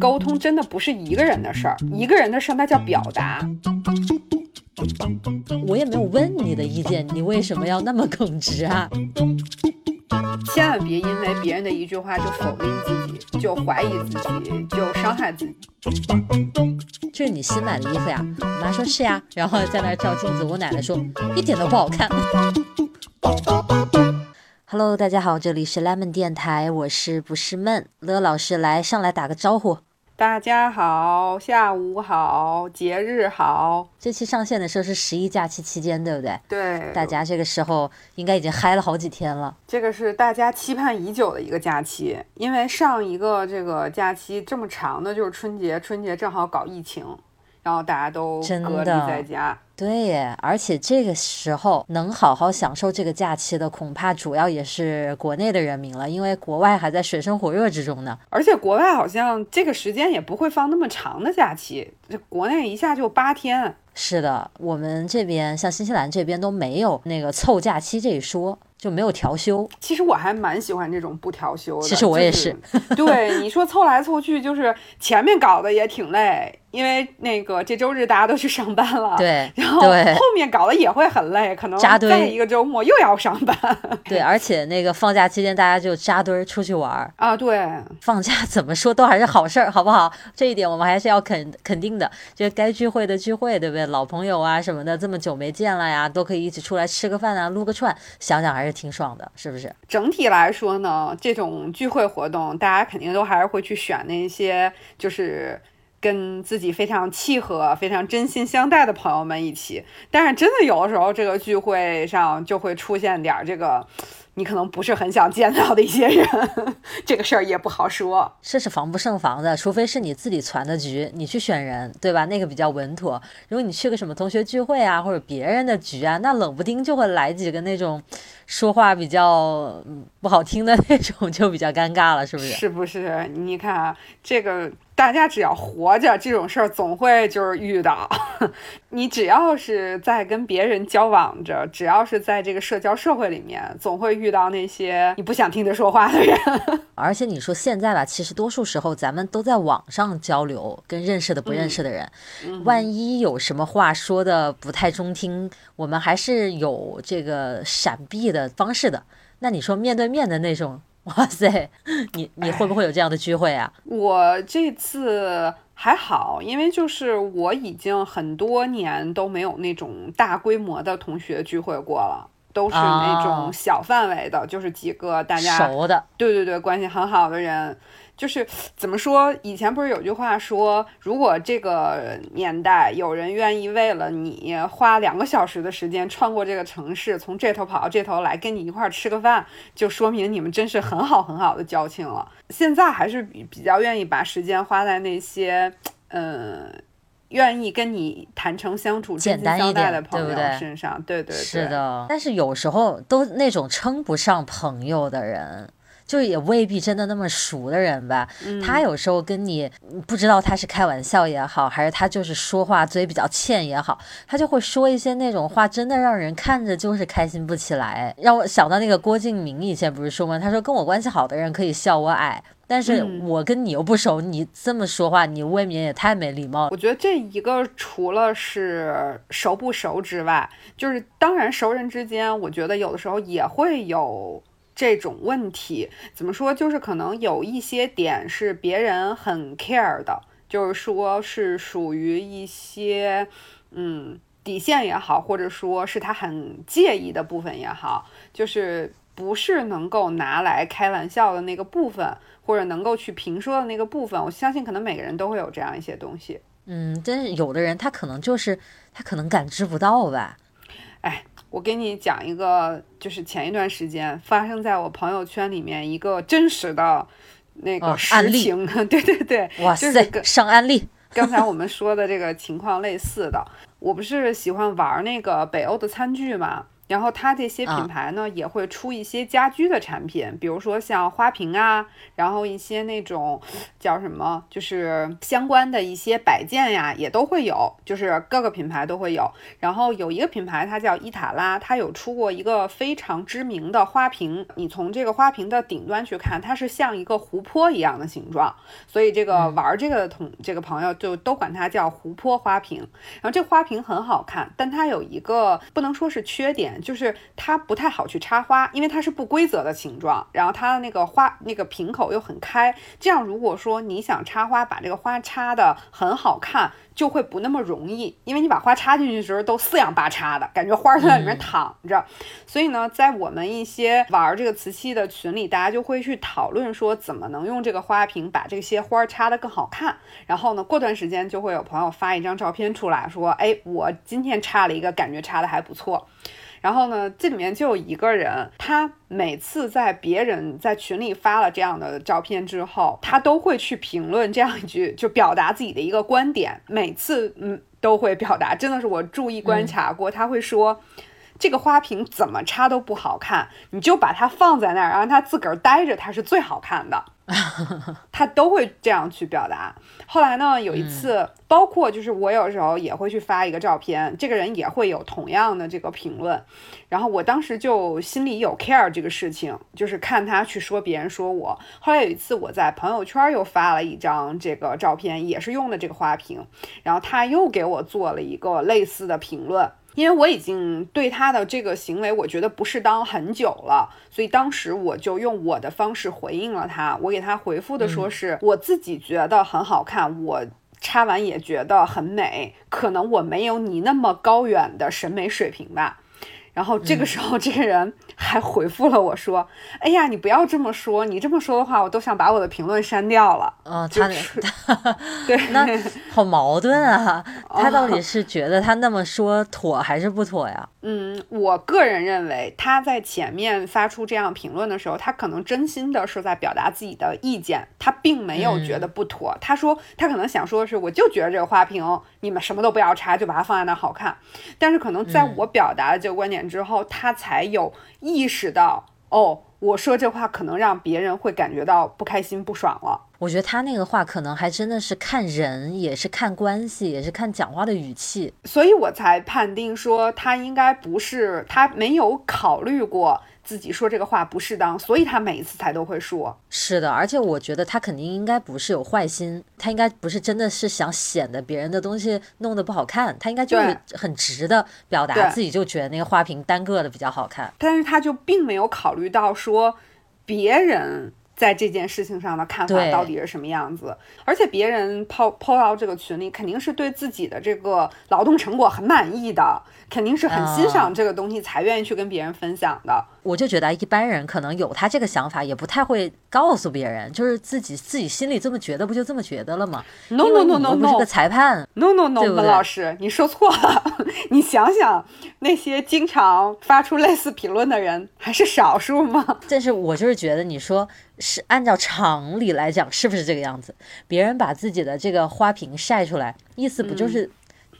沟通真的不是一个人的事儿，一个人的事儿那叫表达。我也没有问你的意见，你为什么要那么耿直啊？千万别因为别人的一句话就否定自己，就怀疑自己，就伤害自己。这是你新买的衣服呀？我妈说是呀，然后在那儿照镜子，我奶奶说一点都不好看。Hello，大家好，这里是 Lemon 电台，我是不是闷乐老师，来上来打个招呼。大家好，下午好，节日好。这期上线的时候是十一假期期间，对不对？对，大家这个时候应该已经嗨了好几天了。这个是大家期盼已久的一个假期，因为上一个这个假期这么长的，就是春节，春节正好搞疫情，然后大家都隔离在家。对耶，而且这个时候能好好享受这个假期的，恐怕主要也是国内的人民了，因为国外还在水深火热之中呢。而且国外好像这个时间也不会放那么长的假期，这国内一下就八天。是的，我们这边像新西兰这边都没有那个凑假期这一说。就没有调休。其实我还蛮喜欢这种不调休的。其实我也是。对，你说凑来凑去，就是前面搞的也挺累，因为那个这周日大家都去上班了。对。然后后面搞的也会很累，可能再一个周末又要上班。对，而且那个放假期间大家就扎堆儿出去玩儿啊。对。放假怎么说都还是好事儿，好不好？这一点我们还是要肯肯定的。就该聚会的聚会，对不对？老朋友啊什么的，这么久没见了呀，都可以一起出来吃个饭啊，撸个串。想想还是。挺爽的，是不是？整体来说呢，这种聚会活动，大家肯定都还是会去选那些就是跟自己非常契合、非常真心相待的朋友们一起。但是真的有的时候，这个聚会上就会出现点这个。你可能不是很想见到的一些人，这个事儿也不好说。这是防不胜防的，除非是你自己攒的局，你去选人，对吧？那个比较稳妥。如果你去个什么同学聚会啊，或者别人的局啊，那冷不丁就会来几个那种说话比较不好听的那种，就比较尴尬了，是不是？是不是？你看啊，这个。大家只要活着，这种事儿总会就是遇到。你只要是在跟别人交往着，只要是在这个社交社会里面，总会遇到那些你不想听他说话的人。而且你说现在吧，其实多数时候咱们都在网上交流，跟认识的不认识的人，万一有什么话说的不太中听，我们还是有这个闪避的方式的。那你说面对面的那种？哇塞，你你会不会有这样的聚会啊？我这次还好，因为就是我已经很多年都没有那种大规模的同学聚会过了，都是那种小范围的，就是几个大家熟的，对对对，关系很好的人。就是怎么说？以前不是有句话说，如果这个年代有人愿意为了你花两个小时的时间穿过这个城市，从这头跑到这头来跟你一块儿吃个饭，就说明你们真是很好很好的交情了。现在还是比比较愿意把时间花在那些，嗯，愿意跟你坦诚相处、真心相待的朋友身上。对对对，是的。但是有时候都那种称不上朋友的人。就也未必真的那么熟的人吧，他有时候跟你不知道他是开玩笑也好，还是他就是说话嘴比较欠也好，他就会说一些那种话，真的让人看着就是开心不起来。让我想到那个郭敬明以前不是说吗？他说跟我关系好的人可以笑我矮，但是我跟你又不熟，你这么说话，你未免也太没礼貌了。我觉得这一个除了是熟不熟之外，就是当然熟人之间，我觉得有的时候也会有。这种问题怎么说？就是可能有一些点是别人很 care 的，就是说是属于一些嗯底线也好，或者说是他很介意的部分也好，就是不是能够拿来开玩笑的那个部分，或者能够去评说的那个部分。我相信可能每个人都会有这样一些东西。嗯，但是有的人他可能就是他可能感知不到吧。哎。我给你讲一个，就是前一段时间发生在我朋友圈里面一个真实的那个实情，对 对对，哇塞，上案例。刚才我们说的这个情况类似的，我不是喜欢玩那个北欧的餐具嘛，然后它这些品牌呢也会出一些家居的产品，比如说像花瓶啊，然后一些那种叫什么，就是相关的一些摆件呀，也都会有，就是各个品牌都会有。然后有一个品牌它叫伊塔拉，它有出过一个非常知名的花瓶，你从这个花瓶的顶端去看，它是像一个湖泊一样的形状，所以这个玩这个的同这个朋友就都管它叫湖泊花瓶。然后这花瓶很好看，但它有一个不能说是缺点，就是它不太好去插花，因为它是不规则的形状，然后它的那个花那个瓶口又很开，这样如果说你想插花，把这个花插的很好看。就会不那么容易，因为你把花插进去的时候都四仰八叉的感觉，花在里面躺着。所以呢，在我们一些玩这个瓷器的群里，大家就会去讨论说，怎么能用这个花瓶把这些花插得更好看。然后呢，过段时间就会有朋友发一张照片出来说，哎，我今天插了一个，感觉插的还不错。然后呢，这里面就有一个人，他每次在别人在群里发了这样的照片之后，他都会去评论这样一句，就表达自己的一个观点。每次嗯都会表达，真的是我注意观察过，他会说这个花瓶怎么插都不好看，你就把它放在那儿，让它自个儿待着，它是最好看的。他都会这样去表达。后来呢，有一次，包括就是我有时候也会去发一个照片，这个人也会有同样的这个评论。然后我当时就心里有 care 这个事情，就是看他去说别人说我。后来有一次，我在朋友圈又发了一张这个照片，也是用的这个花瓶，然后他又给我做了一个类似的评论。因为我已经对他的这个行为，我觉得不适当很久了，所以当时我就用我的方式回应了他。我给他回复的说是我自己觉得很好看，我插完也觉得很美，可能我没有你那么高远的审美水平吧。然后这个时候，这个人还回复了我说：“哎呀，你不要这么说，你这么说的话，我都想把我的评论删掉了。”嗯，他对，那 好矛盾啊！他到底是觉得他那么说妥还是不妥呀？嗯，我个人认为他在前面发出这样评论的时候，他可能真心的是在表达自己的意见，他并没有觉得不妥。他说他可能想说的是，我就觉得这个花瓶你们什么都不要插，就把它放在那好看。但是可能在我表达的这个观点之后，他才有意识到，哦，我说这话可能让别人会感觉到不开心、不爽了。我觉得他那个话可能还真的是看人，也是看关系，也是看讲话的语气，所以我才判定说他应该不是，他没有考虑过自己说这个话不适当，所以他每一次才都会说。是的，而且我觉得他肯定应该不是有坏心，他应该不是真的是想显得别人的东西弄得不好看，他应该就是很直的表达自己就觉得那个花瓶单个的比较好看，但是他就并没有考虑到说别人。在这件事情上的看法到底是什么样子？而且别人抛抛到这个群里，肯定是对自己的这个劳动成果很满意的，肯定是很欣赏这个东西才愿意去跟别人分享的。我就觉得一般人可能有他这个想法，也不太会告诉别人，就是自己自己心里这么觉得，不就这么觉得了吗？No no no no no，不是个裁判。No no no，文老师，你说错了。你想想，那些经常发出类似评论的人，还是少数吗？但是我就是觉得，你说。是按照常理来讲，是不是这个样子？别人把自己的这个花瓶晒出来，意思不就是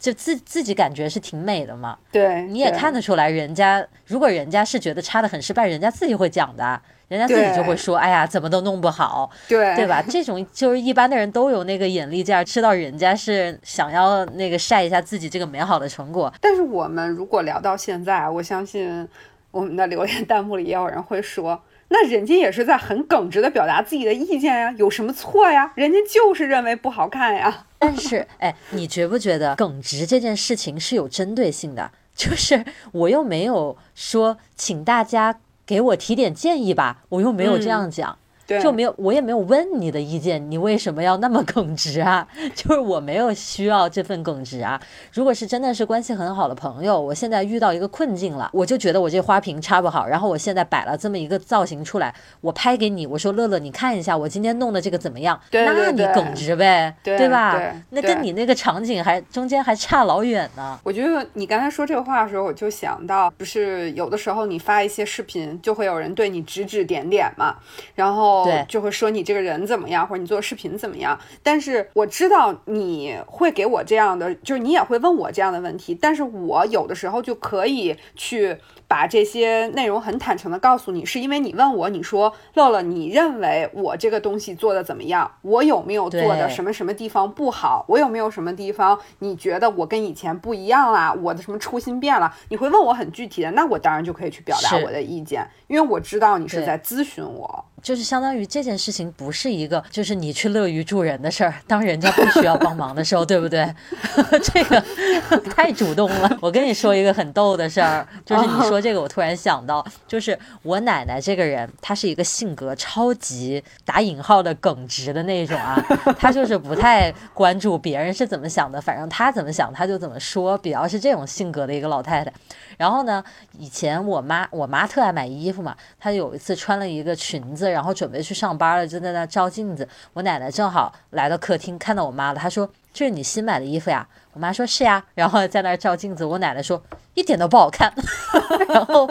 就自自己感觉是挺美的嘛？对，你也看得出来，人家如果人家是觉得差的很失败，人家自己会讲的，人家自己就会说，哎呀，怎么都弄不好，对对吧？这种就是一般的人都有那个眼力劲儿，知道人家是想要那个晒一下自己这个美好的成果。但是我们如果聊到现在，我相信我们的留言弹幕里也有人会说。那人家也是在很耿直的表达自己的意见呀，有什么错呀？人家就是认为不好看呀。但是，哎，你觉不觉得耿直这件事情是有针对性的？就是我又没有说请大家给我提点建议吧，我又没有这样讲。就没有，我也没有问你的意见，你为什么要那么耿直啊？就是我没有需要这份耿直啊。如果是真的是关系很好的朋友，我现在遇到一个困境了，我就觉得我这花瓶插不好，然后我现在摆了这么一个造型出来，我拍给你，我说乐乐，你看一下我今天弄的这个怎么样？那你耿直呗，对吧？那跟你那个场景还中间还差老远呢。我觉得你刚才说这个话的时候，我就想到，不是有的时候你发一些视频，就会有人对你指指点点嘛，然后。对，就会说你这个人怎么样，或者你做视频怎么样。但是我知道你会给我这样的，就是你也会问我这样的问题。但是我有的时候就可以去把这些内容很坦诚的告诉你，是因为你问我，你说乐乐，你认为我这个东西做的怎么样？我有没有做的什么什么地方不好？我有没有什么地方你觉得我跟以前不一样啦？我的什么初心变了？你会问我很具体的，那我当然就可以去表达我的意见，因为我知道你是在咨询我。就是相当于这件事情不是一个，就是你去乐于助人的事儿。当人家不需要帮忙的时候，对不对？这个太主动了。我跟你说一个很逗的事儿，就是你说这个，我突然想到，就是我奶奶这个人，她是一个性格超级打引号的耿直的那种啊。她就是不太关注别人是怎么想的，反正她怎么想，她就怎么说，比较是这种性格的一个老太太。然后呢，以前我妈，我妈特爱买衣服嘛，她有一次穿了一个裙子。然后准备去上班了，就在那照镜子。我奶奶正好来到客厅，看到我妈了。她说：“这是你新买的衣服呀？”我妈说：“是呀。”然后在那照镜子。我奶奶说：“一点都不好看。”然后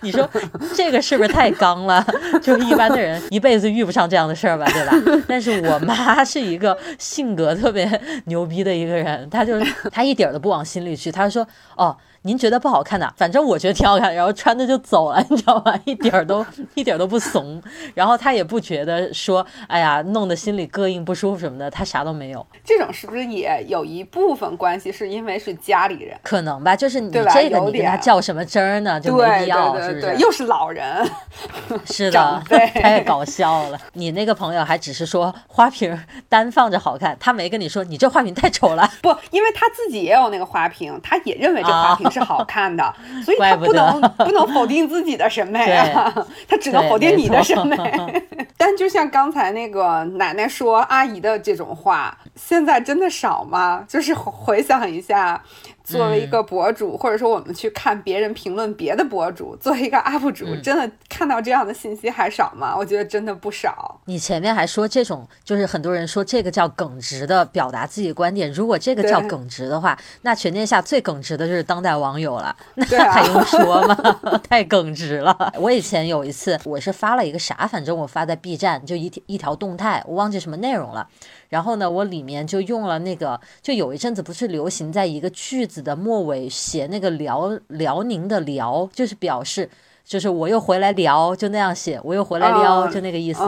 你说这个是不是太刚了？就是一般的人一辈子遇不上这样的事儿吧，对吧？但是我妈是一个性格特别牛逼的一个人，她就她一点都不往心里去。她说：“哦。”您觉得不好看的，反正我觉得挺好看，然后穿着就走了，你知道吧？一点儿都 一点都不怂，然后他也不觉得说，哎呀，弄得心里膈应不舒服什么的，他啥都没有。这种是不是也有一部分关系是因为是家里人？可能吧，就是你这个你跟他较什么真儿呢？就没必要，是不是？又是老人，是的，太搞笑了。你那个朋友还只是说花瓶单放着好看，他没跟你说你这花瓶太丑了。不，因为他自己也有那个花瓶，他也认为这花瓶。是好看的，所以他不能不能否定自己的审美啊，他只能否定你的审美。但就像刚才那个奶奶说阿姨的这种话，现在真的少吗？就是回想一下。作为一个博主，或者说我们去看别人评论别的博主，作为一个 UP 主，真的看到这样的信息还少吗？我觉得真的不少。你前面还说这种，就是很多人说这个叫耿直的表达自己观点。如果这个叫耿直的话，那全天下最耿直的就是当代网友了，那还用说吗？太耿直了。我以前有一次，我是发了一个啥，反正我发在 B 站，就一一条动态，我忘记什么内容了。然后呢，我里面就用了那个，就有一阵子不是流行在一个句子的末尾写那个辽辽宁的辽，就是表示就是我又回来聊，就那样写，我又回来撩，就那个意思，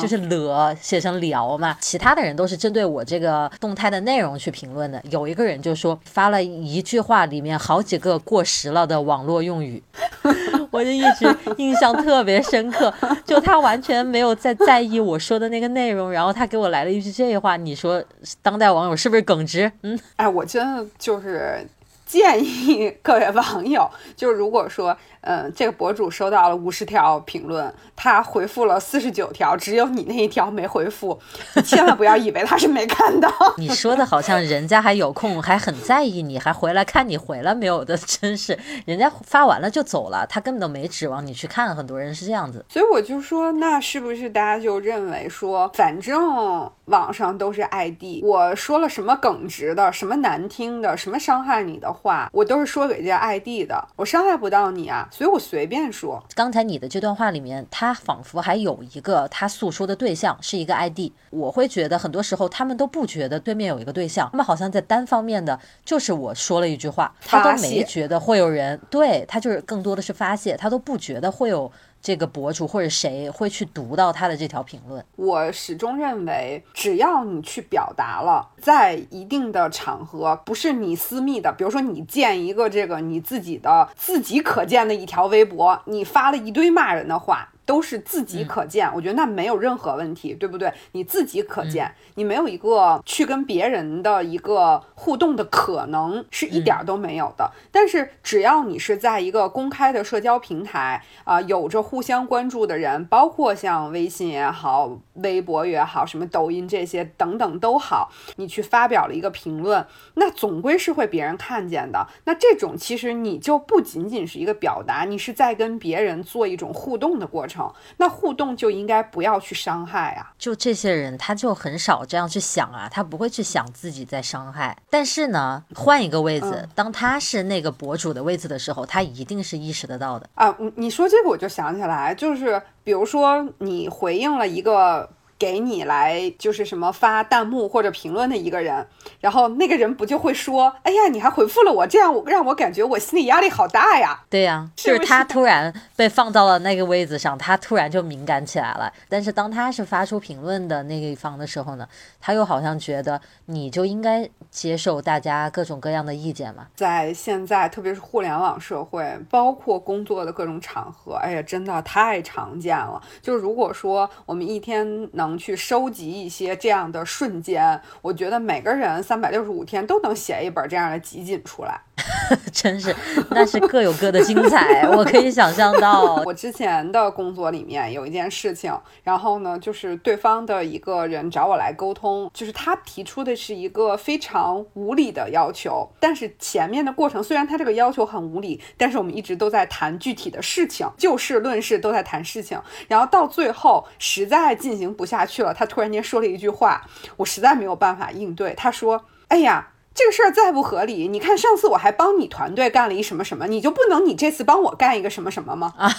就是了写成聊嘛。其他的人都是针对我这个动态的内容去评论的。有一个人就说发了一句话，里面好几个过时了的网络用语。我就一直 印象特别深刻，就他完全没有在在意我说的那个内容，然后他给我来了一句这话，你说当代网友是不是耿直？嗯，哎，我真的就是建议各位网友，就是如果说。嗯，这个博主收到了五十条评论，他回复了四十九条，只有你那一条没回复，千万不要以为他是没看到。你说的好像人家还有空，还很在意你，还回来看你回来没有的，真是人家发完了就走了，他根本都没指望你去看。很多人是这样子，所以我就说，那是不是大家就认为说，反正网上都是 ID，我说了什么耿直的、什么难听的、什么伤害你的话，我都是说给这 ID 的，我伤害不到你啊。所以我随便说，刚才你的这段话里面，他仿佛还有一个他诉说的对象是一个 ID。我会觉得很多时候他们都不觉得对面有一个对象，他们好像在单方面的，就是我说了一句话，他都没觉得会有人对他，就是更多的是发泄，他都不觉得会有。这个博主或者谁会去读到他的这条评论？我始终认为，只要你去表达了，在一定的场合，不是你私密的，比如说你建一个这个你自己的自己可见的一条微博，你发了一堆骂人的话。都是自己可见，我觉得那没有任何问题，对不对？你自己可见，你没有一个去跟别人的一个互动的可能，是一点都没有的。但是只要你是在一个公开的社交平台啊，有着互相关注的人，包括像微信也好、微博也好、什么抖音这些等等都好，你去发表了一个评论，那总归是会别人看见的。那这种其实你就不仅仅是一个表达，你是在跟别人做一种互动的过程。那互动就应该不要去伤害啊！就这些人，他就很少这样去想啊，他不会去想自己在伤害。但是呢，换一个位子，当他是那个博主的位置的时候，他一定是意识得到的啊！你你说这个，我就想起来，就是比如说你回应了一个。给你来就是什么发弹幕或者评论的一个人，然后那个人不就会说，哎呀，你还回复了我，这样我让我感觉我心理压力好大呀。对呀，就是他突然被放到了那个位子上，他突然就敏感起来了。但是当他是发出评论的那一方的时候呢，他又好像觉得你就应该接受大家各种各样的意见嘛。在现在，特别是互联网社会，包括工作的各种场合，哎呀，真的太常见了。就如果说我们一天能去收集一些这样的瞬间，我觉得每个人三百六十五天都能写一本这样的集锦出来。真是，那是各有各的精彩，我可以想象到。我之前的工作里面有一件事情，然后呢，就是对方的一个人找我来沟通，就是他提出的是一个非常无理的要求，但是前面的过程虽然他这个要求很无理，但是我们一直都在谈具体的事情，就事论事都在谈事情，然后到最后实在进行不下去了，他突然间说了一句话，我实在没有办法应对，他说：“哎呀。”这个事儿再不合理，你看上次我还帮你团队干了一什么什么，你就不能你这次帮我干一个什么什么吗？啊，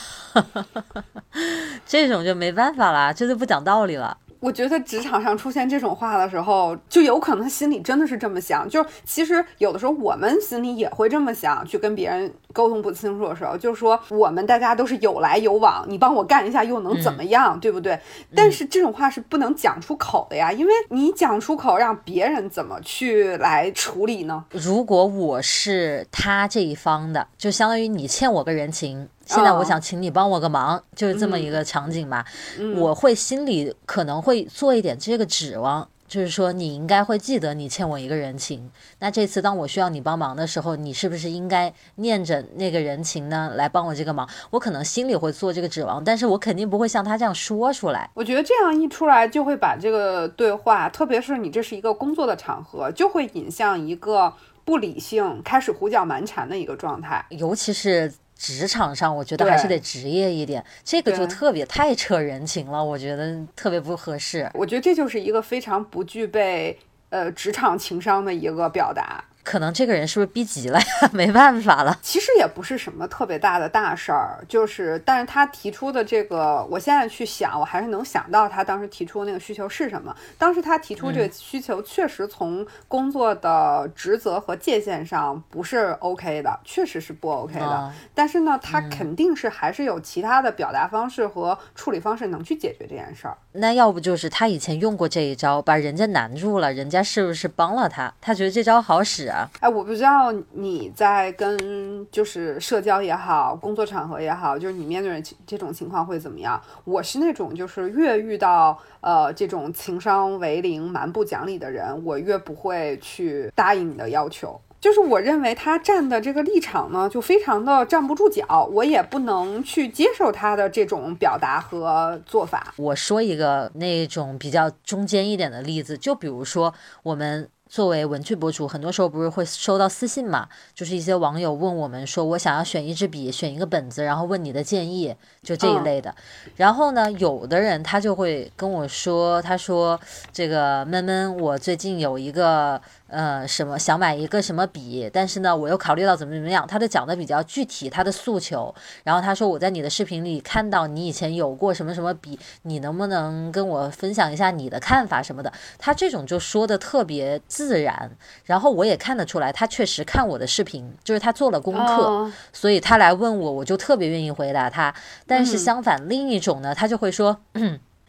这种就没办法了，这就不讲道理了。我觉得职场上出现这种话的时候，就有可能他心里真的是这么想。就其实有的时候我们心里也会这么想，去跟别人沟通不清楚的时候，就是说我们大家都是有来有往，你帮我干一下又能怎么样，对不对？但是这种话是不能讲出口的呀，因为你讲出口，让别人怎么去来处理呢？如果我是他这一方的，就相当于你欠我个人情。现在我想请你帮我个忙，就是这么一个场景吧。我会心里可能会做一点这个指望，就是说你应该会记得你欠我一个人情。那这次当我需要你帮忙的时候，你是不是应该念着那个人情呢，来帮我这个忙？我可能心里会做这个指望，但是我肯定不会像他这样说出来。我觉得这样一出来，就会把这个对话，特别是你这是一个工作的场合，就会引向一个不理性、开始胡搅蛮缠的一个状态，尤其是。职场上，我觉得还是得职业一点，这个就特别太扯人情了，我觉得特别不合适。我觉得这就是一个非常不具备呃职场情商的一个表达。可能这个人是不是逼急了呀？没办法了。其实也不是什么特别大的大事儿，就是，但是他提出的这个，我现在去想，我还是能想到他当时提出的那个需求是什么。当时他提出这个需求，确实从工作的职责和界限上不是 OK 的，确实是不 OK 的。但是呢，他肯定是还是有其他的表达方式和处理方式能去解决这件事儿。那要不就是他以前用过这一招，把人家难住了，人家是不是帮了他？他觉得这招好使。哎，我不知道你在跟就是社交也好，工作场合也好，就是你面对这种情况会怎么样？我是那种就是越遇到呃这种情商为零、蛮不讲理的人，我越不会去答应你的要求。就是我认为他站的这个立场呢，就非常的站不住脚，我也不能去接受他的这种表达和做法。我说一个那种比较中间一点的例子，就比如说我们。作为文具博主，很多时候不是会收到私信嘛？就是一些网友问我们说，我想要选一支笔，选一个本子，然后问你的建议，就这一类的。然后呢，有的人他就会跟我说，他说这个闷闷，我最近有一个。呃，什么想买一个什么笔，但是呢，我又考虑到怎么怎么样，他就讲的比较具体，他的诉求。然后他说我在你的视频里看到你以前有过什么什么笔，你能不能跟我分享一下你的看法什么的？他这种就说的特别自然，然后我也看得出来，他确实看我的视频，就是他做了功课，所以他来问我，我就特别愿意回答他。但是相反，另一种呢，他就会说。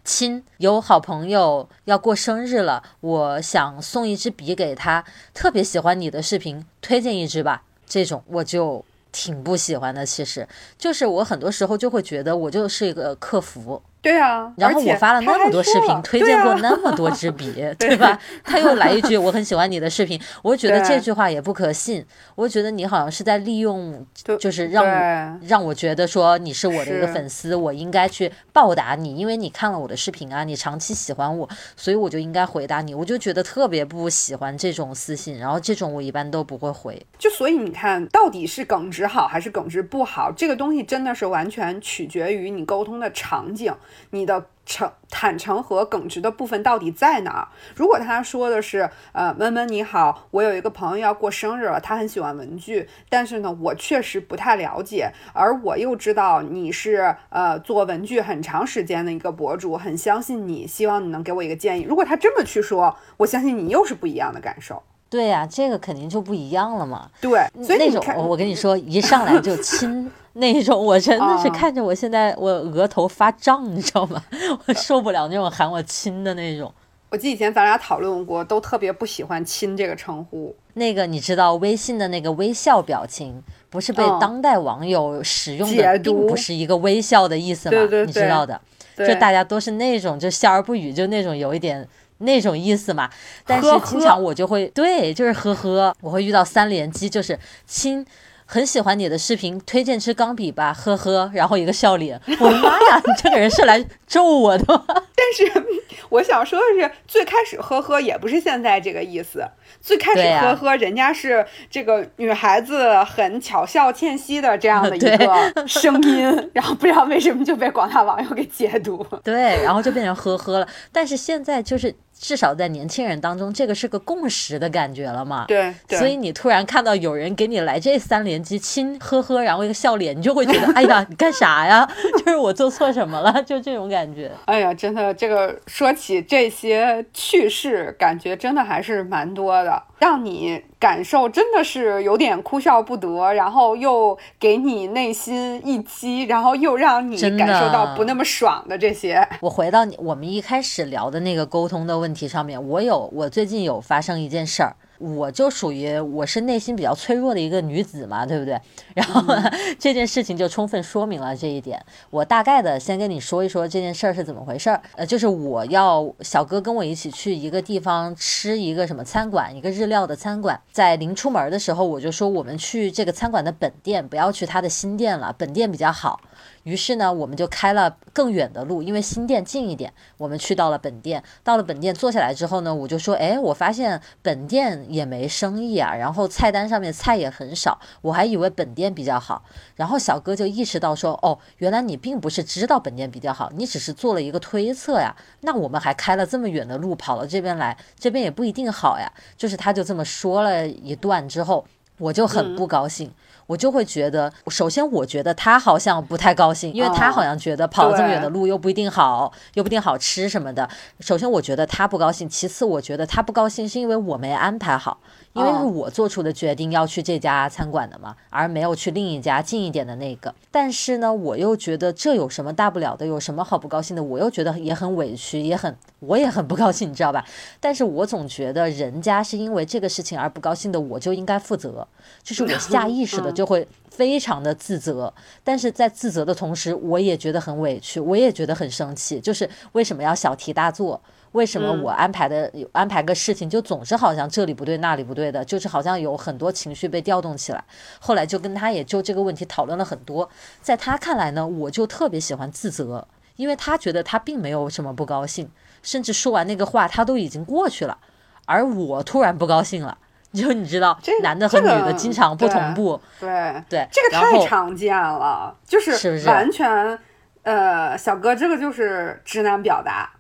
亲，有好朋友要过生日了，我想送一支笔给他，特别喜欢你的视频，推荐一支吧。这种我就挺不喜欢的，其实就是我很多时候就会觉得我就是一个客服。对啊，然后我发了那么多视频，推荐过那么多支笔，对吧？他又来一句我很喜欢你的视频，我觉得这句话也不可信。我觉得你好像是在利用，就是让让我觉得说你是我的一个粉丝，我应该去报答你，因为你看了我的视频啊，你长期喜欢我，所以我就应该回答你。我就觉得特别不喜欢这种私信，然后这种我一般都不会回。就所以你看到底是耿直好还是耿直不好，这个东西真的是完全取决于你沟通的场景。你的诚坦诚和耿直的部分到底在哪儿？如果他说的是，呃，闷闷你好，我有一个朋友要过生日了，他很喜欢文具，但是呢，我确实不太了解，而我又知道你是呃做文具很长时间的一个博主，很相信你，希望你能给我一个建议。如果他这么去说，我相信你又是不一样的感受。对呀，这个肯定就不一样了嘛。对，所以那种我跟你说，一上来就亲那种，我真的是看着我现在我额头发胀，你知道吗？我受不了那种喊我亲的那种。我记得以前咱俩讨论过，都特别不喜欢“亲”这个称呼。那个你知道，微信的那个微笑表情，不是被当代网友使用的，并不是一个微笑的意思吗？你知道的，就大家都是那种就笑而不语，就那种有一点。那种意思嘛，但是经常我就会对，就是呵呵，我会遇到三连击，就是亲，很喜欢你的视频，推荐支钢笔吧，呵呵，然后一个笑脸，我的妈呀，你这个人是来咒我的吗？但是我想说的是，最开始呵呵也不是现在这个意思。最开始呵呵，人家是这个女孩子很巧笑倩兮的这样的一个 声音，然后不知道为什么就被广大网友给解读，对，然后就变成呵呵了。但是现在就是至少在年轻人当中，这个是个共识的感觉了嘛？对，所以你突然看到有人给你来这三连击亲呵呵，然后一个笑脸，你就会觉得 哎呀，你干啥呀？就是我做错什么了？就这种感觉。哎呀，真的，这个说起这些趣事，感觉真的还是蛮多的。让你感受真的是有点哭笑不得，然后又给你内心一击，然后又让你感受到不那么爽的这些。我回到你我们一开始聊的那个沟通的问题上面，我有我最近有发生一件事儿。我就属于我是内心比较脆弱的一个女子嘛，对不对？然后 这件事情就充分说明了这一点。我大概的先跟你说一说这件事儿是怎么回事儿。呃，就是我要小哥跟我一起去一个地方吃一个什么餐馆，一个日料的餐馆。在临出门的时候，我就说我们去这个餐馆的本店，不要去他的新店了，本店比较好。于是呢，我们就开了更远的路，因为新店近一点。我们去到了本店，到了本店坐下来之后呢，我就说，哎，我发现本店也没生意啊，然后菜单上面菜也很少，我还以为本店比较好。然后小哥就意识到说，哦，原来你并不是知道本店比较好，你只是做了一个推测呀。那我们还开了这么远的路跑到这边来，这边也不一定好呀。就是他就这么说了一段之后，我就很不高兴。我就会觉得，首先我觉得他好像不太高兴，因为他好像觉得跑这么远的路又不一定好，又不一定好吃什么的。首先我觉得他不高兴，其次我觉得他不高兴是因为我没安排好。因为是我做出的决定要去这家餐馆的嘛，而没有去另一家近一点的那个。但是呢，我又觉得这有什么大不了的？有什么好不高兴的？我又觉得也很委屈，也很我也很不高兴，你知道吧？但是我总觉得人家是因为这个事情而不高兴的，我就应该负责。就是我下意识的就会非常的自责，但是在自责的同时，我也觉得很委屈，我也觉得很生气。就是为什么要小题大做？为什么我安排的安排个事情就总是好像这里不对那里不对的，就是好像有很多情绪被调动起来。后来就跟他也就这个问题讨论了很多，在他看来呢，我就特别喜欢自责，因为他觉得他并没有什么不高兴，甚至说完那个话他都已经过去了，而我突然不高兴了，就你知道，男的和女的经常不同步，对对，这个太常见了，就是完全，呃，小哥这个就是直男表达。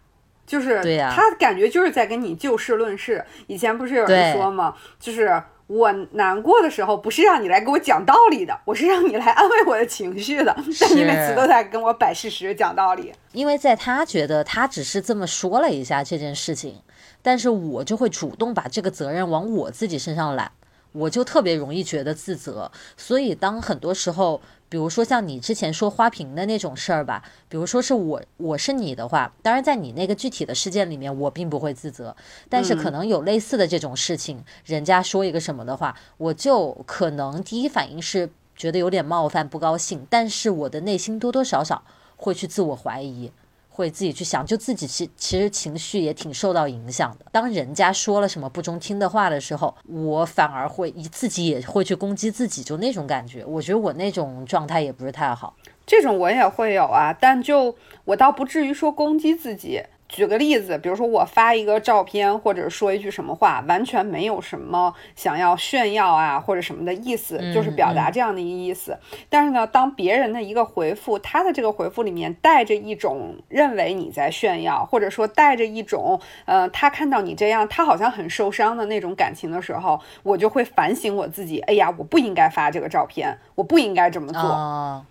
就是他感觉就是在跟你就事论事。以前不是有人说吗？就是我难过的时候，不是让你来给我讲道理的，我是让你来安慰我的情绪的。但你每次都在跟我摆事实、讲道理。因为在他觉得他只是这么说了一下这件事情，但是我就会主动把这个责任往我自己身上揽，我就特别容易觉得自责。所以当很多时候。比如说像你之前说花瓶的那种事儿吧，比如说是我我是你的话，当然在你那个具体的事件里面，我并不会自责，但是可能有类似的这种事情，人家说一个什么的话，我就可能第一反应是觉得有点冒犯、不高兴，但是我的内心多多少少会去自我怀疑。会自己去想，就自己其其实情绪也挺受到影响的。当人家说了什么不中听的话的时候，我反而会自己也会去攻击自己，就那种感觉。我觉得我那种状态也不是太好。这种我也会有啊，但就我倒不至于说攻击自己。举个例子，比如说我发一个照片，或者说一句什么话，完全没有什么想要炫耀啊或者什么的意思，就是表达这样的一个意思。但是呢，当别人的一个回复，他的这个回复里面带着一种认为你在炫耀，或者说带着一种呃，他看到你这样，他好像很受伤的那种感情的时候，我就会反省我自己，哎呀，我不应该发这个照片，我不应该这么做。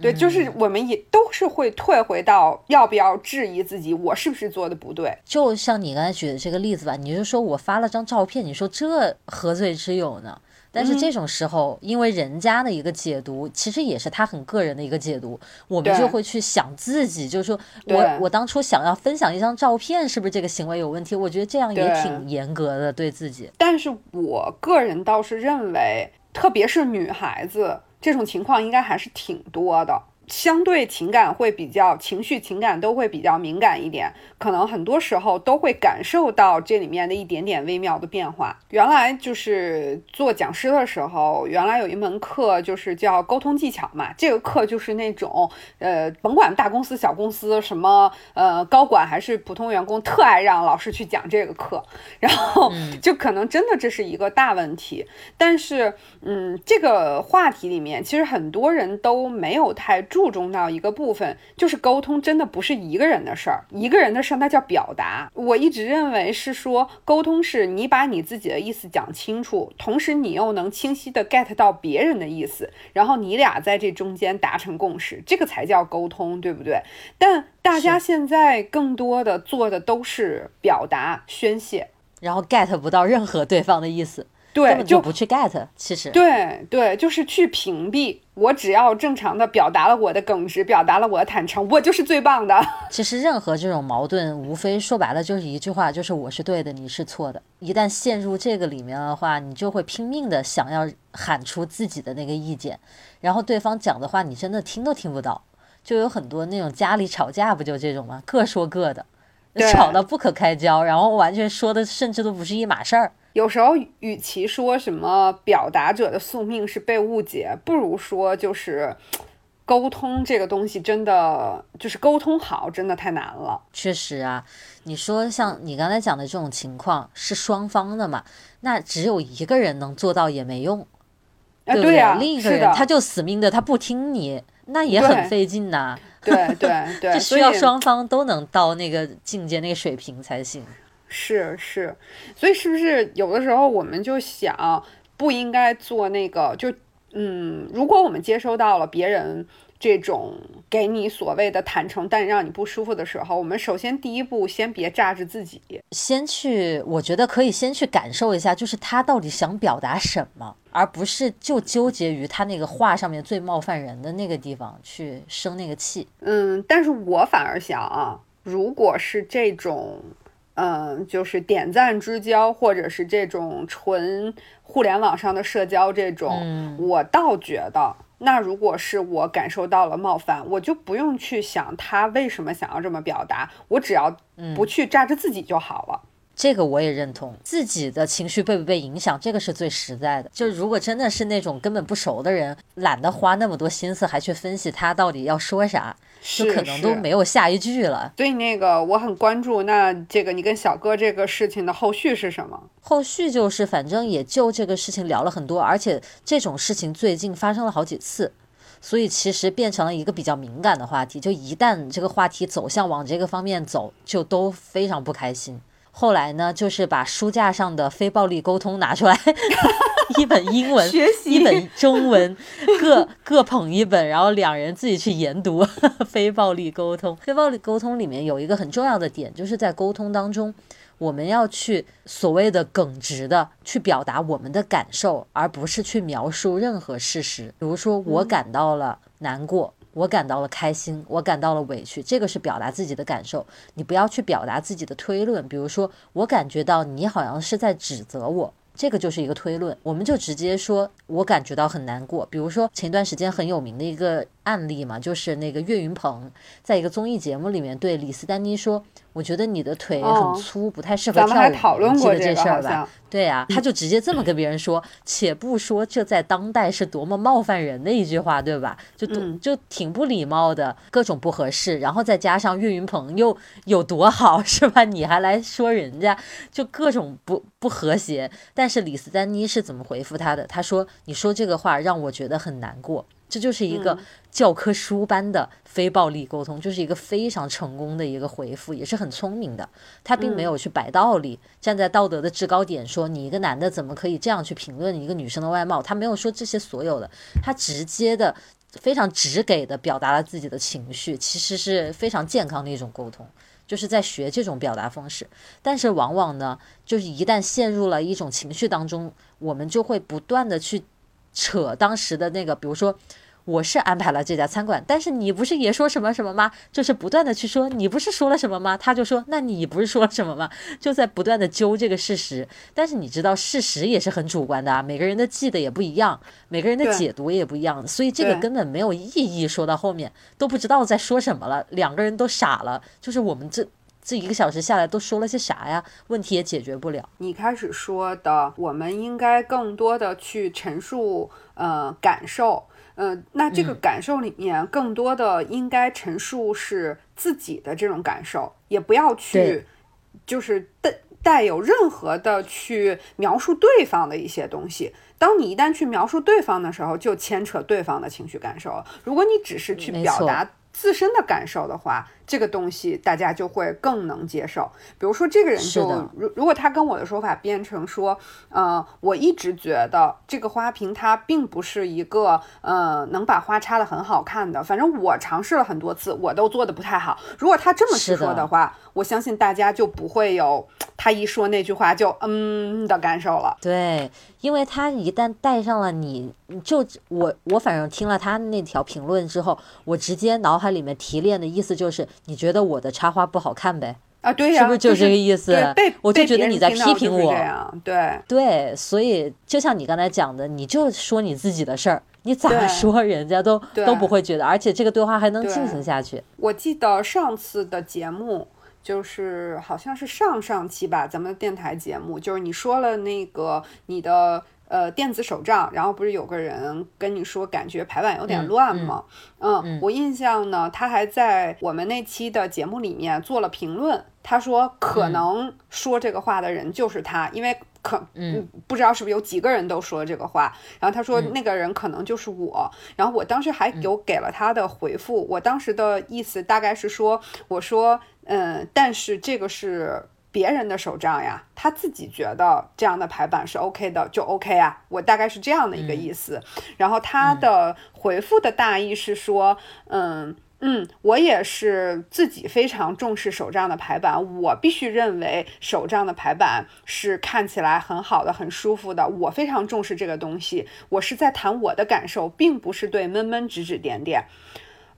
对，就是我们也都是会退回到要不要质疑自己，我是不是做的不对？就像你刚才举的这个例子吧，你就说我发了张照片，你说这何罪之有呢？但是这种时候，因为人家的一个解读，其实也是他很个人的一个解读，我们就会去想自己，就是说我我当初想要分享一张照片，是不是这个行为有问题？我觉得这样也挺严格的对自己。但是我个人倒是认为，特别是女孩子。这种情况应该还是挺多的。相对情感会比较情绪情感都会比较敏感一点，可能很多时候都会感受到这里面的一点点微妙的变化。原来就是做讲师的时候，原来有一门课就是叫沟通技巧嘛，这个课就是那种呃，甭管大公司小公司，什么呃高管还是普通员工，特爱让老师去讲这个课，然后就可能真的这是一个大问题。但是嗯，这个话题里面其实很多人都没有太注。注重到一个部分，就是沟通真的不是一个人的事儿，一个人的事儿那叫表达。我一直认为是说，沟通是你把你自己的意思讲清楚，同时你又能清晰的 get 到别人的意思，然后你俩在这中间达成共识，这个才叫沟通，对不对？但大家现在更多的做的都是表达宣泄，然后 get 不到任何对方的意思。对，就不去 get，其实对对，就是去屏蔽。我只要正常的表达了我的耿直，表达了我的坦诚，我就是最棒的。其实任何这种矛盾，无非说白了就是一句话，就是我是对的，你是错的。一旦陷入这个里面的话，你就会拼命的想要喊出自己的那个意见，然后对方讲的话你真的听都听不到。就有很多那种家里吵架不就这种吗？各说各的，吵得不可开交，然后完全说的甚至都不是一码事儿。有时候，与其说什么表达者的宿命是被误解，不如说就是沟通这个东西真的就是沟通好，真的太难了。确实啊，你说像你刚才讲的这种情况是双方的嘛？那只有一个人能做到也没用，对不对？另一个人他就死命的他不听你，那也很费劲呐。对 对对，这需要双方都能到那个境界、那个水平才行。是是，所以是不是有的时候我们就想不应该做那个？就嗯，如果我们接收到了别人这种给你所谓的坦诚，但让你不舒服的时候，我们首先第一步先别炸着自己，先去，我觉得可以先去感受一下，就是他到底想表达什么，而不是就纠结于他那个话上面最冒犯人的那个地方去生那个气。嗯，但是我反而想啊，如果是这种。嗯，就是点赞之交，或者是这种纯互联网上的社交，这种，我倒觉得，那如果是我感受到了冒犯，我就不用去想他为什么想要这么表达，我只要不去扎着自己就好了。这个我也认同，自己的情绪被不被影响，这个是最实在的。就如果真的是那种根本不熟的人，懒得花那么多心思还去分析他到底要说啥，就可能都没有下一句了。所以那个我很关注，那这个你跟小哥这个事情的后续是什么？后续就是反正也就这个事情聊了很多，而且这种事情最近发生了好几次，所以其实变成了一个比较敏感的话题。就一旦这个话题走向往这个方面走，就都非常不开心。后来呢，就是把书架上的非暴力沟通拿出来，一本英文，一本中文，各 各捧一本，然后两人自己去研读 非暴力沟通。非暴力沟通里面有一个很重要的点，就是在沟通当中，我们要去所谓的耿直的去表达我们的感受，而不是去描述任何事实。比如说，我感到了难过。我感到了开心，我感到了委屈，这个是表达自己的感受。你不要去表达自己的推论，比如说我感觉到你好像是在指责我，这个就是一个推论。我们就直接说，我感觉到很难过。比如说前段时间很有名的一个。案例嘛，就是那个岳云鹏在一个综艺节目里面对李斯丹妮说：“我觉得你的腿很粗，不太适合跳舞。”记得这事儿吧？对呀，他就直接这么跟别人说。且不说这在当代是多么冒犯人的一句话，对吧？就就挺不礼貌的，各种不合适。然后再加上岳云鹏又有多好，是吧？你还来说人家，就各种不不和谐。但是李斯丹妮是怎么回复他的？他说：“你说这个话让我觉得很难过。”这就是一个教科书般的非暴力沟通，就是一个非常成功的一个回复，也是很聪明的。他并没有去摆道理，站在道德的制高点说你一个男的怎么可以这样去评论一个女生的外貌。他没有说这些所有的，他直接的、非常直给的表达了自己的情绪，其实是非常健康的一种沟通，就是在学这种表达方式。但是往往呢，就是一旦陷入了一种情绪当中，我们就会不断的去。扯当时的那个，比如说，我是安排了这家餐馆，但是你不是也说什么什么吗？就是不断的去说，你不是说了什么吗？他就说，那你不是说了什么吗？就在不断的揪这个事实。但是你知道，事实也是很主观的啊，每个人的记得也不一样，每个人的解读也不一样，所以这个根本没有意义。说到后面都不知道在说什么了，两个人都傻了。就是我们这。这一个小时下来都说了些啥呀？问题也解决不了。你开始说的，我们应该更多的去陈述，呃，感受，呃，那这个感受里面更多的应该陈述是自己的这种感受，也不要去，就是带带有任何的去描述对方的一些东西。当你一旦去描述对方的时候，就牵扯对方的情绪感受。如果你只是去表达自身的感受的话。这个东西大家就会更能接受。比如说，这个人就如如果他跟我的说法变成说，呃，我一直觉得这个花瓶它并不是一个呃能把花插的很好看的。反正我尝试了很多次，我都做的不太好。如果他这么去说的话，我相信大家就不会有他一说那句话就嗯的感受了。对，因为他一旦带上了你，就我我反正听了他那条评论之后，我直接脑海里面提炼的意思就是。你觉得我的插花不好看呗？啊，对呀，是不是就这个意思？我就觉得你在批评我。对对，所以就像你刚才讲的，你就说你自己的事儿，你咋 说人家都都不会觉得，而且这个对话还能进行下去。我记得上次的节目就是好像是上上期吧，咱们的电台节目，就是你说了那个你的。呃，电子手账，然后不是有个人跟你说感觉排版有点乱吗？嗯，我印象呢，他还在我们那期的节目里面做了评论。他说可能说这个话的人就是他，因为可嗯不知道是不是有几个人都说这个话。然后他说那个人可能就是我。然后我当时还有给了他的回复，我当时的意思大概是说，我说嗯，但是这个是。别人的手账呀，他自己觉得这样的排版是 OK 的，就 OK 啊。我大概是这样的一个意思。然后他的回复的大意是说，嗯嗯，我也是自己非常重视手账的排版，我必须认为手账的排版是看起来很好的、很舒服的。我非常重视这个东西，我是在谈我的感受，并不是对闷闷指指点点。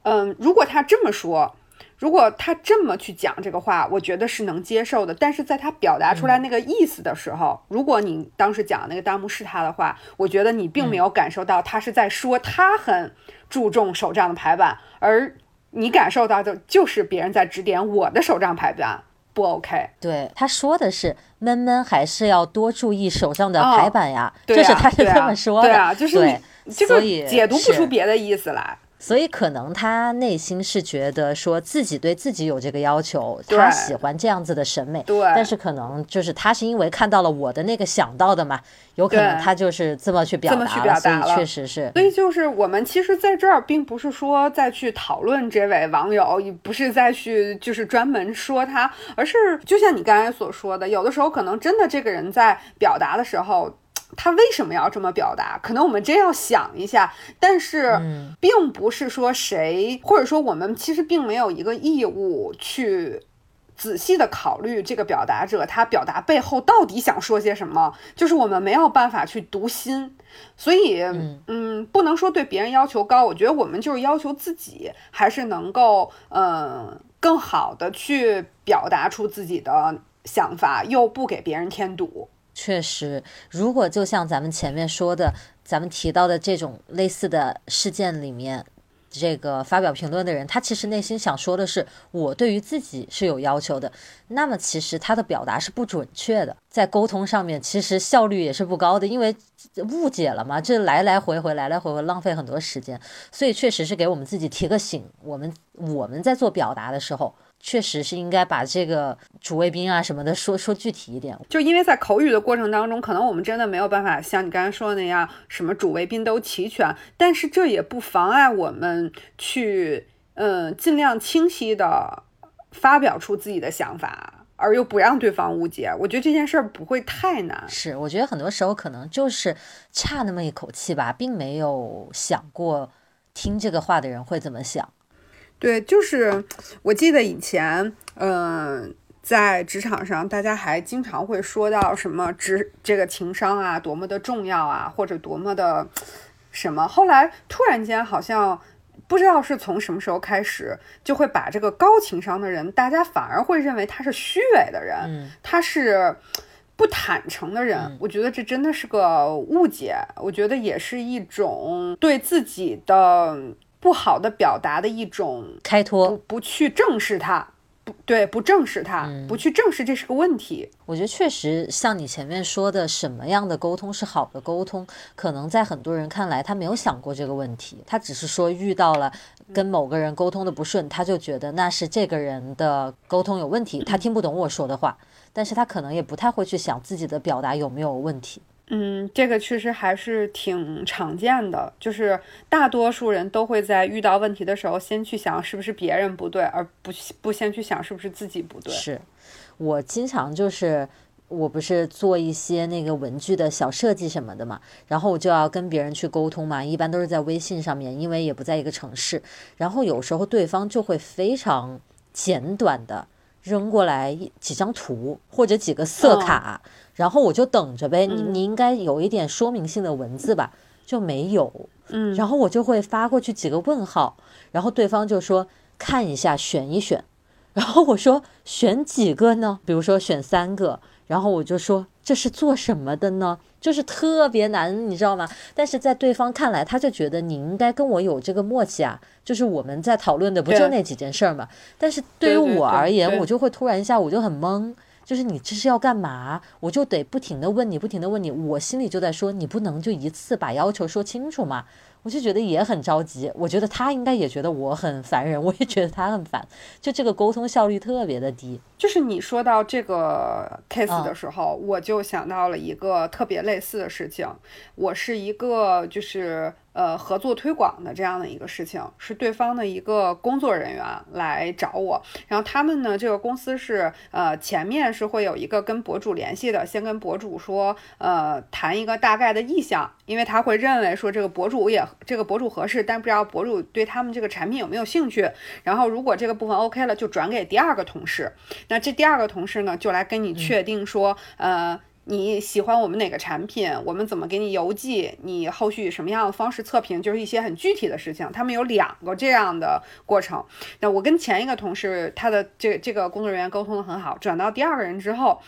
嗯，如果他这么说。如果他这么去讲这个话，我觉得是能接受的。但是在他表达出来那个意思的时候，如果你当时讲的那个弹幕是他的话，我觉得你并没有感受到他是在说他很注重手账的排版，而你感受到的就是别人在指点我的手账排版不 OK。对，他说的是闷闷还是要多注意手上的排版呀，就是他是这么说的。对啊，就是你这个解读不出别的意思来。所以可能他内心是觉得说自己对自己有这个要求，他喜欢这样子的审美。对。但是可能就是他是因为看到了我的那个想到的嘛，有可能他就是这么去表达了。所以确实是。所以就是我们其实在这儿并不是说再去讨论这位网友，也不是再去就是专门说他，而是就像你刚才所说的，有的时候可能真的这个人在表达的时候。他为什么要这么表达？可能我们真要想一下，但是并不是说谁，或者说我们其实并没有一个义务去仔细的考虑这个表达者他表达背后到底想说些什么，就是我们没有办法去读心，所以嗯，不能说对别人要求高，我觉得我们就是要求自己，还是能够嗯更好的去表达出自己的想法，又不给别人添堵。确实，如果就像咱们前面说的，咱们提到的这种类似的事件里面，这个发表评论的人，他其实内心想说的是，我对于自己是有要求的。那么其实他的表达是不准确的，在沟通上面其实效率也是不高的，因为误解了嘛，这来来回回，来来回回，浪费很多时间。所以确实是给我们自己提个醒，我们我们在做表达的时候。确实是应该把这个主谓宾啊什么的说说具体一点，就因为在口语的过程当中，可能我们真的没有办法像你刚才说的那样，什么主谓宾都齐全，但是这也不妨碍我们去，嗯，尽量清晰的发表出自己的想法，而又不让对方误解。我觉得这件事儿不会太难。是，我觉得很多时候可能就是差那么一口气吧，并没有想过听这个话的人会怎么想。对，就是我记得以前，嗯，在职场上，大家还经常会说到什么职这个情商啊，多么的重要啊，或者多么的什么。后来突然间，好像不知道是从什么时候开始，就会把这个高情商的人，大家反而会认为他是虚伪的人，他是不坦诚的人。我觉得这真的是个误解，我觉得也是一种对自己的。不好的表达的一种开脱，不不去正视它，不对，不正视它，不去正视这是个问题。我觉得确实像你前面说的，什么样的沟通是好的沟通，可能在很多人看来，他没有想过这个问题，他只是说遇到了跟某个人沟通的不顺，他就觉得那是这个人的沟通有问题，他听不懂我说的话，但是他可能也不太会去想自己的表达有没有问题。嗯，这个确实还是挺常见的，就是大多数人都会在遇到问题的时候，先去想是不是别人不对，而不不先去想是不是自己不对。是我经常就是，我不是做一些那个文具的小设计什么的嘛，然后我就要跟别人去沟通嘛，一般都是在微信上面，因为也不在一个城市，然后有时候对方就会非常简短的扔过来几张图或者几个色卡。然后我就等着呗，你你应该有一点说明性的文字吧，就没有。嗯，然后我就会发过去几个问号，然后对方就说看一下选一选，然后我说选几个呢？比如说选三个，然后我就说这是做什么的呢？就是特别难，你知道吗？但是在对方看来，他就觉得你应该跟我有这个默契啊，就是我们在讨论的不就那几件事儿嘛。但是对于我而言，我就会突然一下我就很懵。就是你这是要干嘛？我就得不停的问你，不停的问你，我心里就在说，你不能就一次把要求说清楚嘛？我就觉得也很着急，我觉得他应该也觉得我很烦人，我也觉得他很烦，就这个沟通效率特别的低。就是你说到这个 case 的时候，我就想到了一个特别类似的事情。我是一个就是呃合作推广的这样的一个事情，是对方的一个工作人员来找我，然后他们呢这个公司是呃前面是会有一个跟博主联系的，先跟博主说呃谈一个大概的意向，因为他会认为说这个博主也。这个博主合适，但不知道博主对他们这个产品有没有兴趣。然后如果这个部分 OK 了，就转给第二个同事。那这第二个同事呢，就来跟你确定说，呃，你喜欢我们哪个产品，我们怎么给你邮寄，你后续什么样的方式测评，就是一些很具体的事情。他们有两个这样的过程。那我跟前一个同事，他的这这个工作人员沟通的很好，转到第二个人之后，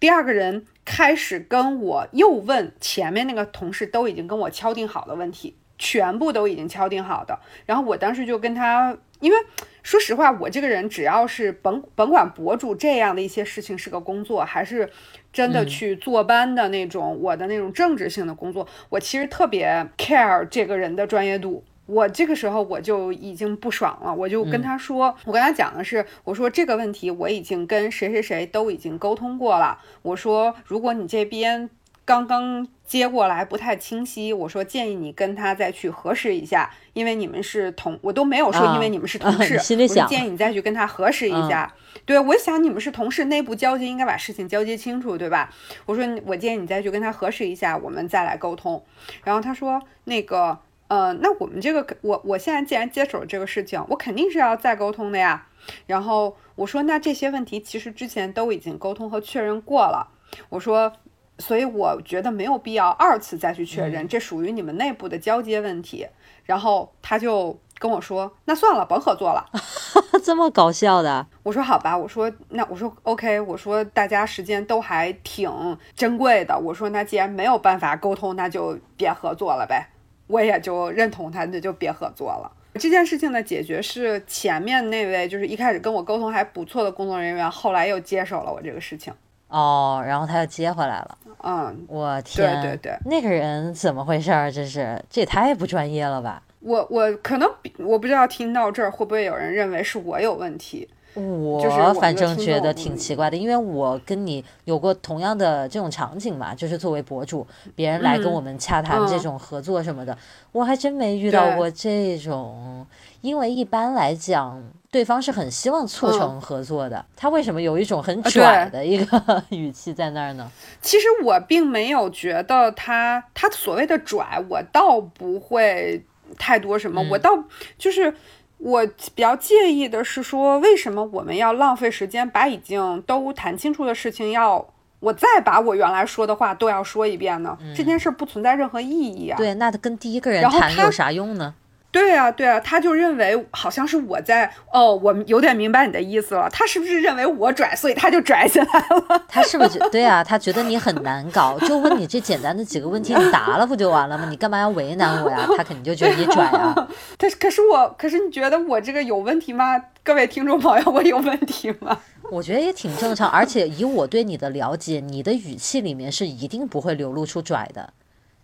第二个人开始跟我又问前面那个同事都已经跟我敲定好的问题。全部都已经敲定好的，然后我当时就跟他，因为说实话，我这个人只要是甭甭管博主这样的一些事情是个工作，还是真的去坐班的那种，我的那种政治性的工作，我其实特别 care 这个人的专业度。我这个时候我就已经不爽了，我就跟他说，我跟他讲的是，我说这个问题我已经跟谁谁谁都已经沟通过了，我说如果你这边。刚刚接过来不太清晰，我说建议你跟他再去核实一下，因为你们是同，我都没有说因为你们是同 事，我建议你再去跟他核实一下。对，我想你们是同事，内部交接应该把事情交接清楚，对吧？我说我建议你再去跟他核实一下，我们再来沟通。然后他说那个，呃，那我们这个，我我现在既然接手了这个事情，我肯定是要再沟通的呀。然后我说那这些问题其实之前都已经沟通和确认过了。我说。所以我觉得没有必要二次再去确认，这属于你们内部的交接问题。然后他就跟我说：“那算了，甭合作了。”这么搞笑的？我说好吧，我说那我说 OK，我说大家时间都还挺珍贵的，我说那既然没有办法沟通，那就别合作了呗。我也就认同他，那就别合作了。这件事情的解决是前面那位就是一开始跟我沟通还不错的工作人员，后来又接手了我这个事情。哦，然后他又接回来了。嗯，我天，对对对，那个人怎么回事儿？这是这也太不专业了吧！我我可能我不知道听到这儿会不会有人认为是我有问题。我反正觉得挺奇怪的，因为我跟你有过同样的这种场景嘛，就是作为博主，别人来跟我们洽谈这种合作什么的，我还真没遇到过这种。因为一般来讲，对方是很希望促成合作的，他为什么有一种很拽的一个 语气在那儿呢？其实我并没有觉得他他所谓的拽，我倒不会太多什么，我倒就是。我比较介意的是说，为什么我们要浪费时间把已经都谈清楚的事情，要我再把我原来说的话都要说一遍呢？这件事不存在任何意义啊。对，那他跟第一个人谈有啥用呢？对啊，对啊，他就认为好像是我在哦，我有点明白你的意思了。他是不是认为我拽，所以他就拽起来了？他是不是 对啊？他觉得你很难搞，就问你这简单的几个问题，你答了不就完了吗？你干嘛要为难我呀？他肯定就觉得你拽啊。他 可是我，可是你觉得我这个有问题吗？各位听众朋友，我有问题吗？我觉得也挺正常，而且以我对你的了解，你的语气里面是一定不会流露出拽的，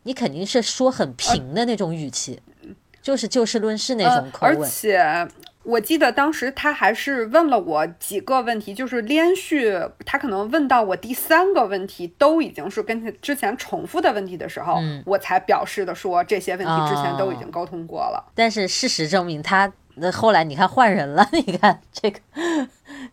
你肯定是说很平的那种语气。就是就事论事那种口吻，而且我记得当时他还是问了我几个问题，就是连续他可能问到我第三个问题都已经是跟之前重复的问题的时候，我才表示的说这些问题之前都已经沟通过了。但是事实证明他。那后来你看换人了，你看这个，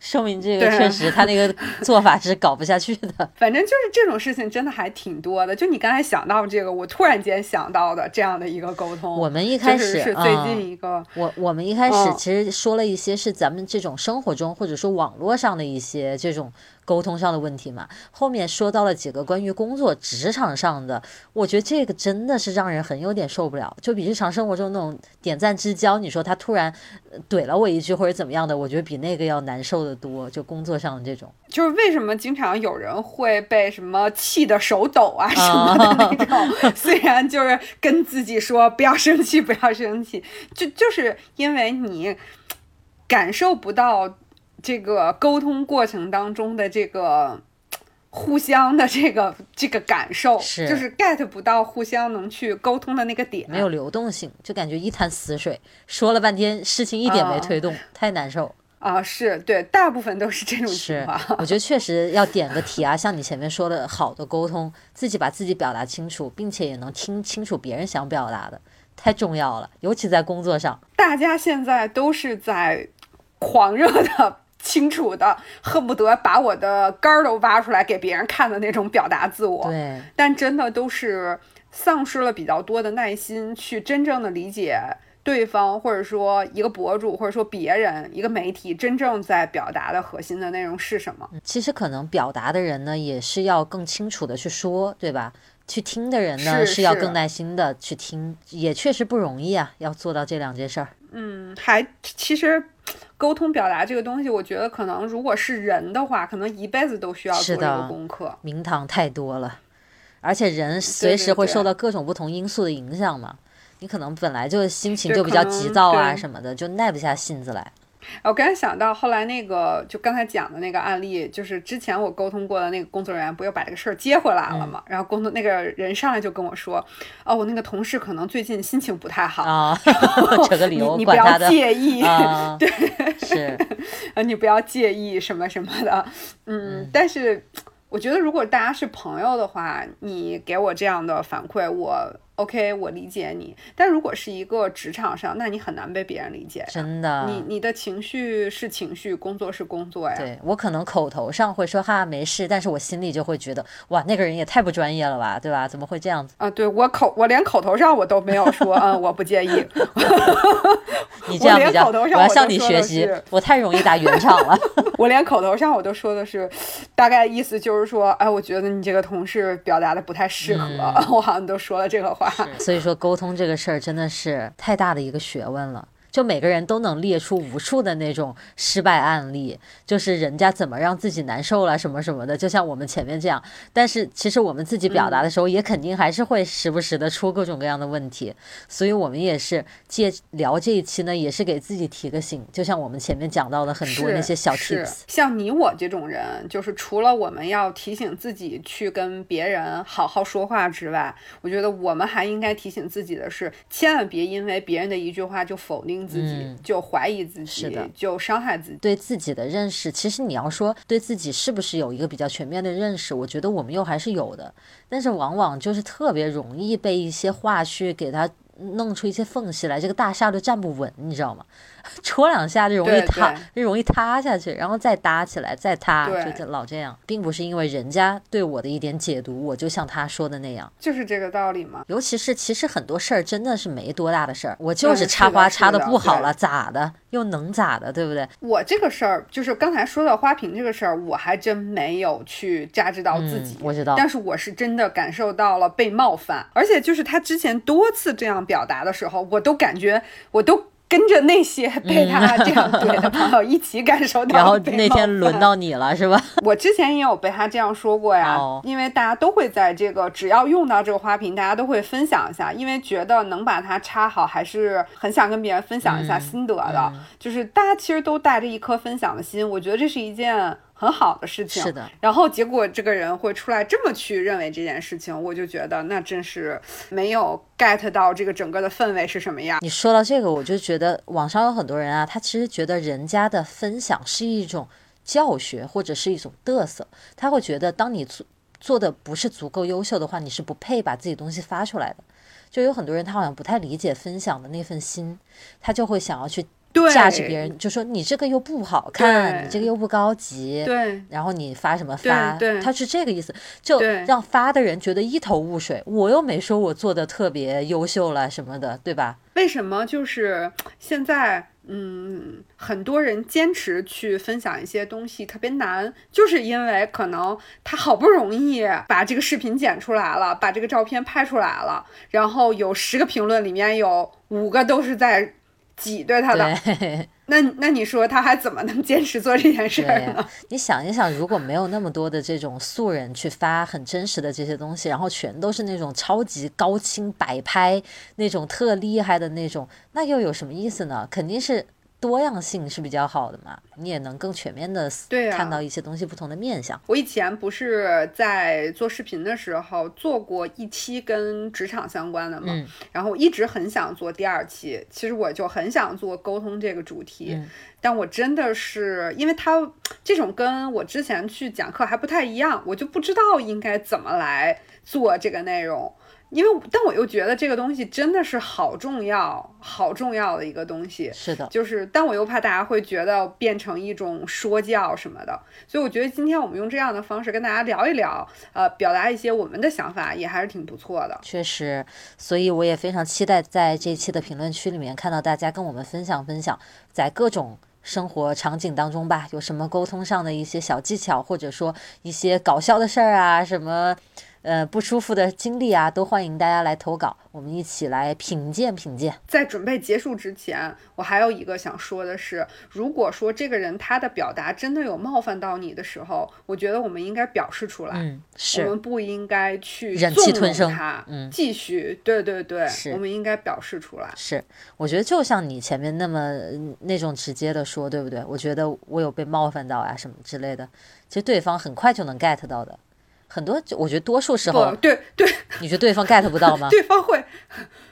说明这个确实他那个做法是搞不下去的。反正就是这种事情真的还挺多的。就你刚才想到这个，我突然间想到的这样的一个沟通。我们一开始是最近一个，我我们一开始其实说了一些是咱们这种生活中或者说网络上的一些这种。沟通上的问题嘛，后面说到了几个关于工作职场上的，我觉得这个真的是让人很有点受不了，就比日常生活中那种点赞之交，你说他突然怼了我一句或者怎么样的，我觉得比那个要难受的多。就工作上的这种，就是为什么经常有人会被什么气的手抖啊什么的那种，虽然就是跟自己说不要生气，不要生气，就就是因为你感受不到。这个沟通过程当中的这个互相的这个这个感受，是就是 get 不到互相能去沟通的那个点，没有流动性，就感觉一潭死水，说了半天事情一点没推动，太难受啊！是对，大部分都是这种情况。我觉得确实要点个题啊，像你前面说的，好的沟通，自己把自己表达清楚，并且也能听清楚别人想表达的，太重要了，尤其在工作上。大家现在都是在狂热的。清楚的，恨不得把我的肝儿都挖出来给别人看的那种表达自我。对，但真的都是丧失了比较多的耐心，去真正的理解对方，或者说一个博主，或者说别人一个媒体真正在表达的核心的内容是什么。其实可能表达的人呢，也是要更清楚的去说，对吧？去听的人呢，是要更耐心的去听，也确实不容易啊，要做到这两件事儿。嗯，还其实。沟通表达这个东西，我觉得可能如果是人的话，可能一辈子都需要做这个功课。名堂太多了，而且人随时会受到各种不同因素的影响嘛。你可能本来就心情就比较急躁啊什么的，就耐不下性子来。我刚才想到，后来那个就刚才讲的那个案例，就是之前我沟通过的那个工作人员，不又把这个事儿接回来了嘛？然后工作那个人上来就跟我说：“哦，我那个同事可能最近心情不太好啊，这个理由你不要介意，对，是，你不要介意什么什么的，嗯，但是我觉得如果大家是朋友的话，你给我这样的反馈，我。” OK，我理解你，但如果是一个职场上，那你很难被别人理解。真的，你你的情绪是情绪，工作是工作呀。对我可能口头上会说哈没事，但是我心里就会觉得哇，那个人也太不专业了吧，对吧？怎么会这样子啊？对我口我连口头上我都没有说，嗯，我不介意。你这样比较，我要向你学习，我太容易打圆场了。我连口头上我都说的是，大概意思就是说，哎，我觉得你这个同事表达的不太适合，我好像都说了这个话。所以说，沟通这个事儿真的是太大的一个学问了。就每个人都能列出无数的那种失败案例，就是人家怎么让自己难受了什么什么的，就像我们前面这样。但是其实我们自己表达的时候，也肯定还是会时不时的出各种各样的问题。所以我们也是借聊这一期呢，也是给自己提个醒。就像我们前面讲到的很多那些小 tips，像你我这种人，就是除了我们要提醒自己去跟别人好好说话之外，我觉得我们还应该提醒自己的是，千万别因为别人的一句话就否定自己，就怀疑自己，是的，就伤害自己。对自己的认识，其实你要说对自己是不是有一个比较全面的认识，我觉得我们又还是有的，但是往往就是特别容易被一些话去给他弄出一些缝隙来，这个大厦都站不稳，你知道吗？戳两下就容易塌，就容易塌下去，然后再搭起来，再塌，就老这样，并不是因为人家对我的一点解读，我就像他说的那样，就是这个道理嘛。尤其是其实很多事儿真的是没多大的事儿，我就是插花插的不好了，咋的？又能咋的？对不对？我这个事儿就是刚才说到花瓶这个事儿，我还真没有去扎知到自己，我知道，但是我是真的感受到了被冒犯，而且就是他之前多次这样表达的时候，我都感觉我都。跟着那些被他这样怼的朋友一起感受到，然后那天轮到你了是吧？我之前也有被他这样说过呀，因为大家都会在这个只要用到这个花瓶，大家都会分享一下，因为觉得能把它插好，还是很想跟别人分享一下心得的。就是大家其实都带着一颗分享的心，我觉得这是一件。很好的事情，是的。然后结果这个人会出来这么去认为这件事情，我就觉得那真是没有 get 到这个整个的氛围是什么样。你说到这个，我就觉得网上有很多人啊，他其实觉得人家的分享是一种教学或者是一种嘚瑟，他会觉得当你做做的不是足够优秀的话，你是不配把自己东西发出来的。就有很多人他好像不太理解分享的那份心，他就会想要去。价值别人就说你这个又不好看，你这个又不高级，对，然后你发什么发？对，他是这个意思，就让发的人觉得一头雾水。我又没说我做的特别优秀了什么的，对吧？为什么就是现在，嗯，很多人坚持去分享一些东西特别难，就是因为可能他好不容易把这个视频剪出来了，把这个照片拍出来了，然后有十个评论里面有五个都是在。挤兑他的，那那你说他还怎么能坚持做这件事呢？你想一想，如果没有那么多的这种素人去发很真实的这些东西，然后全都是那种超级高清摆拍那种特厉害的那种，那又有什么意思呢？肯定是。多样性是比较好的嘛，你也能更全面的看到一些东西不同的面相。我以前不是在做视频的时候做过一期跟职场相关的嘛，然后一直很想做第二期。其实我就很想做沟通这个主题，但我真的是因为它这种跟我之前去讲课还不太一样，我就不知道应该怎么来做这个内容。因为，但我又觉得这个东西真的是好重要、好重要的一个东西。是的，就是，但我又怕大家会觉得变成一种说教什么的，所以我觉得今天我们用这样的方式跟大家聊一聊，呃，表达一些我们的想法，也还是挺不错的。确实，所以我也非常期待在这期的评论区里面看到大家跟我们分享分享，在各种生活场景当中吧，有什么沟通上的一些小技巧，或者说一些搞笑的事儿啊，什么。呃，不舒服的经历啊，都欢迎大家来投稿，我们一起来品鉴品鉴。在准备结束之前，我还有一个想说的是，如果说这个人他的表达真的有冒犯到你的时候，我觉得我们应该表示出来。嗯，是我们不应该去忍气吞声他。嗯，继续，对对对，我们应该表示出来。是，我觉得就像你前面那么那种直接的说，对不对？我觉得我有被冒犯到啊，什么之类的，其实对方很快就能 get 到的。很多，我觉得多数时候，对对，你觉得对方 get 不到吗？对方会，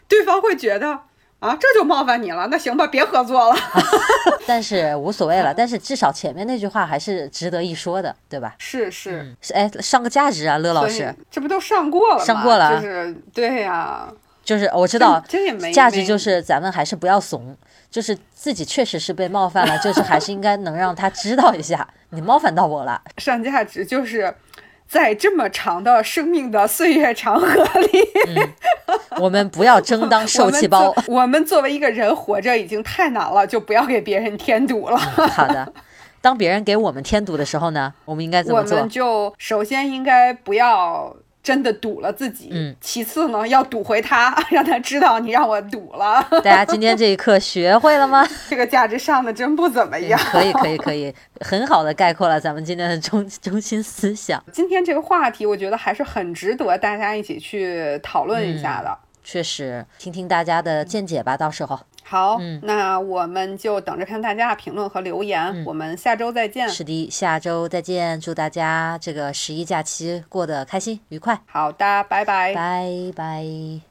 对方会觉得啊，这就冒犯你了，那行吧，别合作了。但是无所谓了，但是至少前面那句话还是值得一说的，对吧？是是是，哎，上个价值啊，乐老师，这不都上过了吗？上过了，就是对呀，就是我知道，这也没价值就是咱们还是不要怂，就是自己确实是被冒犯了，就是还是应该能让他知道一下，你冒犯到我了。上价值就是。在这么长的生命的岁月长河里，我们不要争当受气包。我们作为一个人活着已经太难了，就不要给别人添堵了。好的，当别人给我们添堵的时候呢，我们应该怎么做？我们就首先应该不要真的赌了自己，嗯，其次呢，要赌回他，让他知道你让我赌了。大家今天这一课学会了吗？这个价值上的真不怎么样。可以，可以，可以，很好的概括了咱们今天的中中心思想。今天这个话题，我觉得还是很值得大家一起去讨论一下的。确实，听听大家的见解吧，到时候。好，那我们就等着看大家的评论和留言。我们下周再见。是的，下周再见。祝大家这个十一假期过得开心愉快。好的，拜拜，拜拜。